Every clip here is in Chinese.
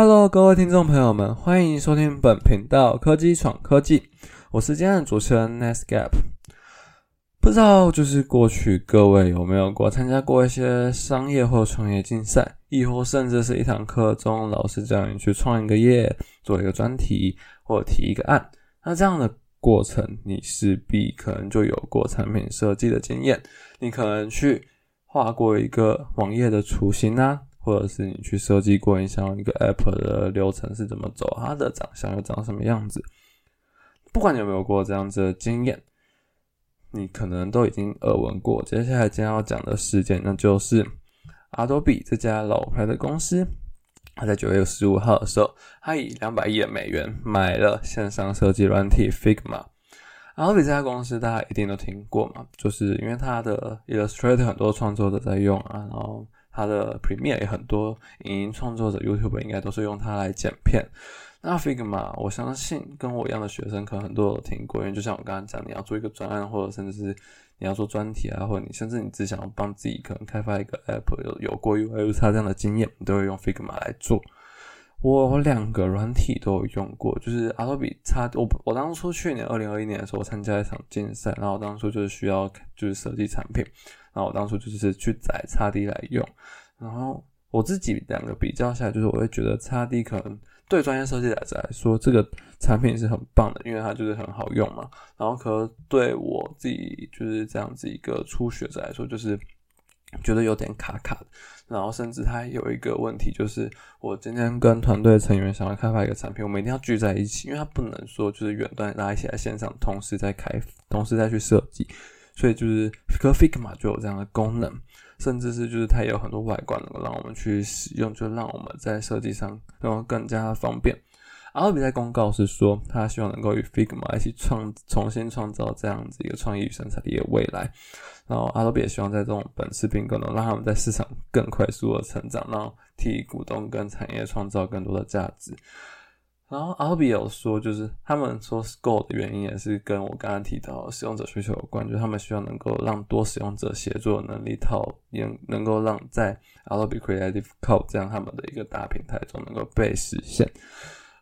Hello，各位听众朋友们，欢迎收听本频道科技闯科技，我是今天的主持人 Nesgap。不知道就是过去各位有没有过参加过一些商业或创业竞赛，亦或甚至是一堂课中老师叫你去创一个业、做一个专题或提一个案，那这样的过程你势必可能就有过产品设计的经验，你可能去画过一个网页的雏形啊。或者是你去设计过，你想要一个 app 的流程是怎么走，它的长相又长什么样子？不管你有没有过这样子的经验，你可能都已经耳闻过。接下来将要讲的事件，那就是 Adobe 这家老牌的公司，它在九月十五号的时候，它以两百亿美元买了线上设计软体 Figma。Adobe 这家公司大家一定都听过嘛，就是因为它的 Illustrator 很多创作者在用啊，然后。它的 Premiere 也很多，影音创作者 YouTube 应该都是用它来剪片。那 Figma，我相信跟我一样的学生可能很多有听过，因为就像我刚刚讲，你要做一个专案，或者甚至是你要做专题啊，或者你甚至你只想要帮自己可能开发一个 App，有有过 UI 差这样的经验，你都会用 Figma 来做。我两个软体都有用过，就是 Adobe 差我我当初去年二零二一年的时候，我参加一场竞赛，然后当初就是需要就是设计产品。那我当初就是去载叉 D 来用，然后我自己两个比较下来，就是我会觉得叉 D 可能对专业设计者来说，这个产品是很棒的，因为它就是很好用嘛。然后可能对我自己就是这样子一个初学者来说，就是觉得有点卡卡的。然后甚至它有一个问题，就是我今天跟团队成员想要开发一个产品，我们一定要聚在一起，因为它不能说就是远端拉一起来线上，同时在开，同时再去设计。所以就是 Figma 就有这样的功能，甚至是就是它也有很多外观能够让我们去使用，就让我们在设计上能够更加方便。阿罗比在公告是说，他希望能够与 Figma 一起创重新创造这样子一个创意与生产力的未来。然后阿罗比也希望在这种本次并购能让他们在市场更快速的成长，然后替股东跟产业创造更多的价值。然后 a 比有说，就是他们说 Score 的原因也是跟我刚刚提到使用者需求有关，就是他们希望能够让多使用者协作能力套，也能够让在 Adobe Creative Cloud 这样他们的一个大平台中能够被实现。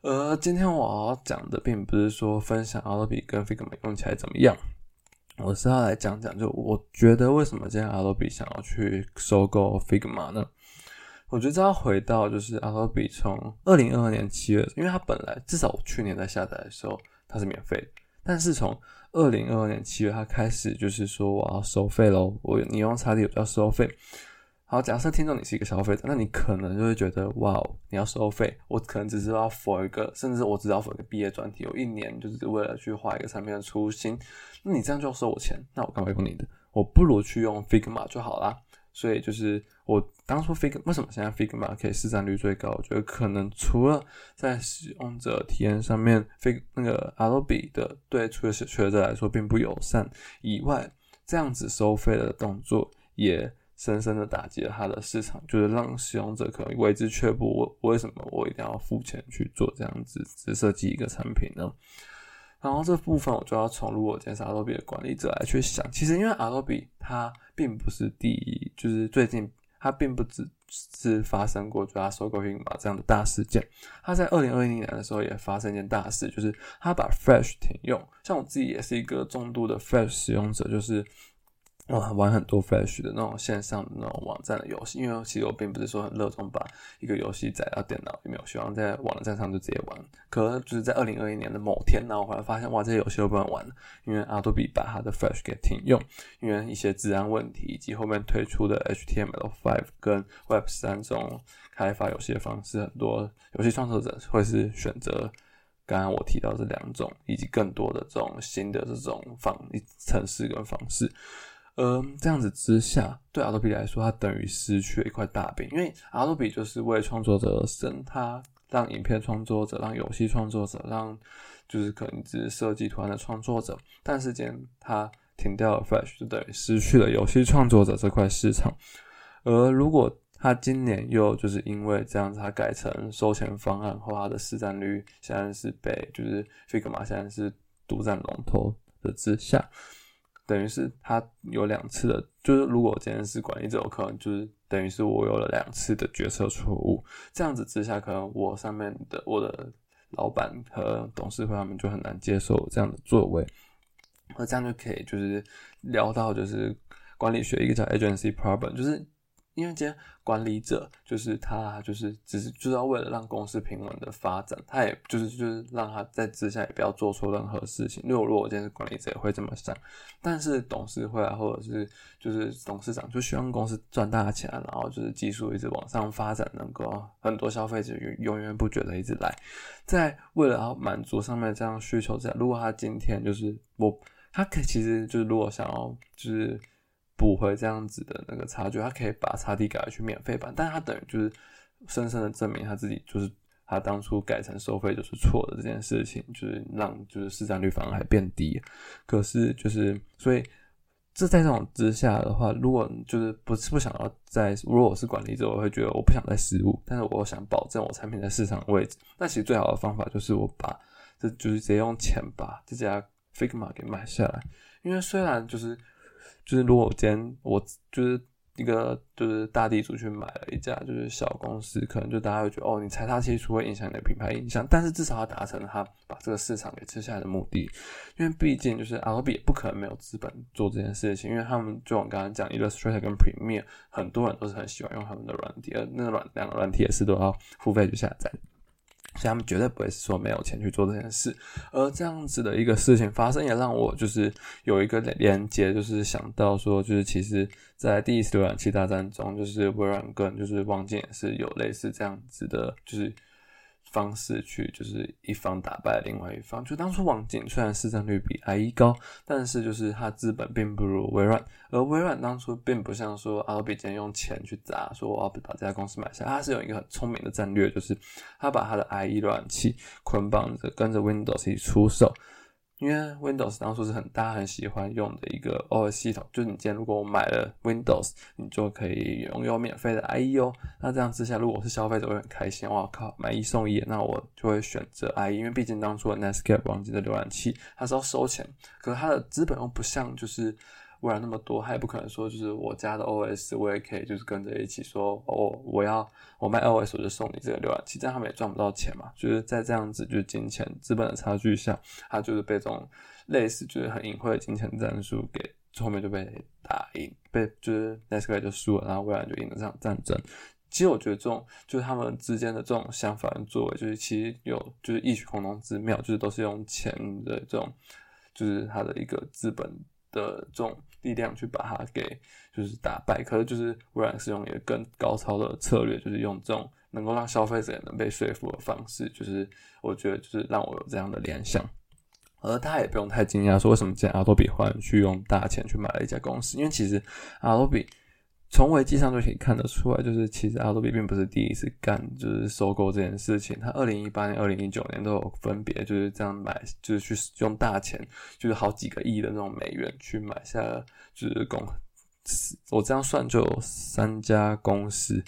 而今天我要讲的并不是说分享 Adobe 跟 Figma 用起来怎么样，我是要来讲讲，就我觉得为什么今天 Adobe 想要去收购 Figma 呢？我觉得要回到就是 Adobe 从二零二二年七月，因为它本来至少我去年在下载的时候它是免费，但是从二零二二年七月它开始就是说我要收费喽，我你用叉 D 我要收费。好，假设听众你是一个消费者，那你可能就会觉得哇，你要收费，我可能只是要 for 一个，甚至我只要 for 一个毕业专题，有一年就是为了去画一个产品的初心，那你这样就要收我钱，那我干嘛用你的？我不如去用 Figma 就好啦。所以就是我当初 fig 为什么现在 Figma 可以市占率最高？我觉得可能除了在使用者体验上面，Fig 那个 Adobe 的对初学者来说并不友善以外，这样子收费的动作也深深的打击了它的市场，就是让使用者可能为之却步。我为什么我一定要付钱去做这样子只设计一个产品呢？然后这部分我就要从如果今天是 Adobe 的管理者来去想，其实因为 Adobe 它并不是第一，就是最近它并不只是发生过就它收购 Figma 这样的大事件，它在二零二一年的时候也发生一件大事，就是它把 Fresh 停用。像我自己也是一个重度的 Fresh 使用者，就是。我玩很多 Flash 的那种线上的那种网站的游戏，因为其实我并不是说很热衷把一个游戏载到电脑里面，我希望在网站上就直接玩。可能就是在二零二一年的某天呢，我后来发现哇，这些游戏都不能玩了，因为 Adobe 把它的 Flash 给停用，因为一些治安问题以及后面推出的 HTML5 跟 Web 三这种开发游戏的方式，很多游戏创作者会是选择刚刚我提到这两种，以及更多的这种新的这种方程式跟方式。嗯，这样子之下，对 Adobe 来说，它等于失去了一块大饼。因为 Adobe 就是为创作者而生，它让影片创作者、让游戏创作者、让就是可能只是设计图案的创作者。但是，间它停掉了 Flash，就等于失去了游戏创作者这块市场。而如果它今年又就是因为这样子，它改成收钱方案后，它的市占率现在是被就是 Figma 现在是独占龙头的之下。等于是他有两次的，就是如果我今天是管理者，我可能就是等于是我有了两次的决策错误。这样子之下，可能我上面的我的老板和董事会他们就很难接受这样的作为。那这样就可以就是聊到就是管理学一个叫 agency problem，就是。因为今天管理者就是他，就是只是就是要为了让公司平稳的发展，他也就是就是让他在之下也不要做错任何事情。如果如果我今天是管理者，也会这么想。但是董事会啊，或者是就是董事长，就希望公司赚大钱，然后就是技术一直往上发展，能够很多消费者永永源不绝的一直来。在为了要满足上面这样需求之下，如果他今天就是我，他可其实就是如果想要就是。补回这样子的那个差距，他可以把差地改去免费版，但他等于就是深深的证明他自己就是他当初改成收费就是错的这件事情，就是让就是市占率反而还变低。可是就是所以这在这种之下的话，如果就是不是不想要在，如果我是管理者，我会觉得我不想再失误，但是我想保证我产品在市场位置。那其实最好的方法就是我把这就是直接用钱把这家 Figma 给买下来，因为虽然就是。就是如果我今天我就是一个就是大地主去买了一家就是小公司，可能就大家会觉得哦，你财大气粗会影响你的品牌印象，但是至少要达成他把这个市场给吃下来的目的，因为毕竟就是阿 b 也不可能没有资本做这件事情，因为他们就我刚刚讲 Illustrator 跟 Premiere，很多人都是很喜欢用他们的软体，而那个软两个软体也是都要付费去下载。所以他们绝对不会是说没有钱去做这件事，而这样子的一个事情发生，也让我就是有一个连接，就是想到说，就是其实在第一次浏览器大战中，就是微软跟就是望京也是有类似这样子的，就是。方式去就是一方打败另外一方，就当初网景虽然市占率比 IE 高，但是就是它资本并不如微软，而微软当初并不像说 Adobe 今天用钱去砸，说我要把这家公司买下，它是有一个很聪明的战略，就是它把它的 IE 浏览器捆绑着跟着 Windows 一起出售。因为 Windows 当初是很大很喜欢用的一个 OS 系统，就是你今天如果我买了 Windows，你就可以拥有免费的 IE 哦。那这样之下，如果我是消费者，会很开心。哇靠，买一送一，那我就会选择 IE，因为毕竟当初 Netscape 网机的浏览器它是要收钱，可是它的资本又不像就是。不然那么多，他也不可能说就是我家的 OS，我也可以就是跟着一起说哦，我要我卖 OS，我就送你这个浏览器，这样他们也赚不到钱嘛。就是在这样子就是金钱资本的差距下，他就是被这种类似就是很隐晦的金钱战术给后面就被打赢，被就是 Netscape 就输了，然后微软就赢了这场战争。其实我觉得这种就是他们之间的这种想法跟作为，就是其实有就是异曲同工之妙，就是都是用钱的这种，就是他的一个资本。的这种力量去把它给就是打败，可是就是微软是用一个更高超的策略，就是用这种能够让消费者也能被说服的方式，就是我觉得就是让我有这样的联想，而他也不用太惊讶，说为什么这阿多比换去用大钱去买了一家公司，因为其实阿多比。从维基上就可以看得出来，就是其实 Adobe 并不是第一次干就是收购这件事情。他二零一八年、二零一九年都有分别就是这样买，就是去用大钱，就是好几个亿的那种美元去买下，就是公，我这样算就有三家公司，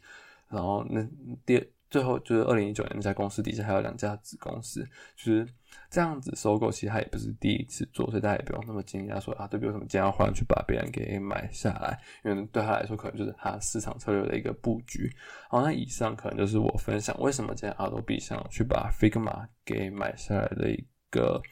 然后那第。最后就是二零一九年那家公司底下还有两家子公司，就是这样子收购，其实他也不是第一次做，所以大家也不用那么惊讶，说啊，对比有什么这样换去把别人给买下来，因为对他来说可能就是他市场策略的一个布局。好，那以上可能就是我分享为什么今天 Adobe 想去把 Figma 给买下来的一个。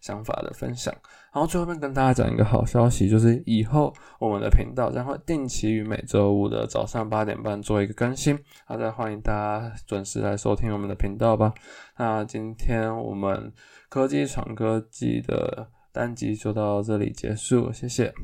想法的分享，然后最后面跟大家讲一个好消息，就是以后我们的频道将会定期于每周五的早上八点半做一个更新，好，再欢迎大家准时来收听我们的频道吧。那今天我们科技闯科技的单集就到这里结束，谢谢。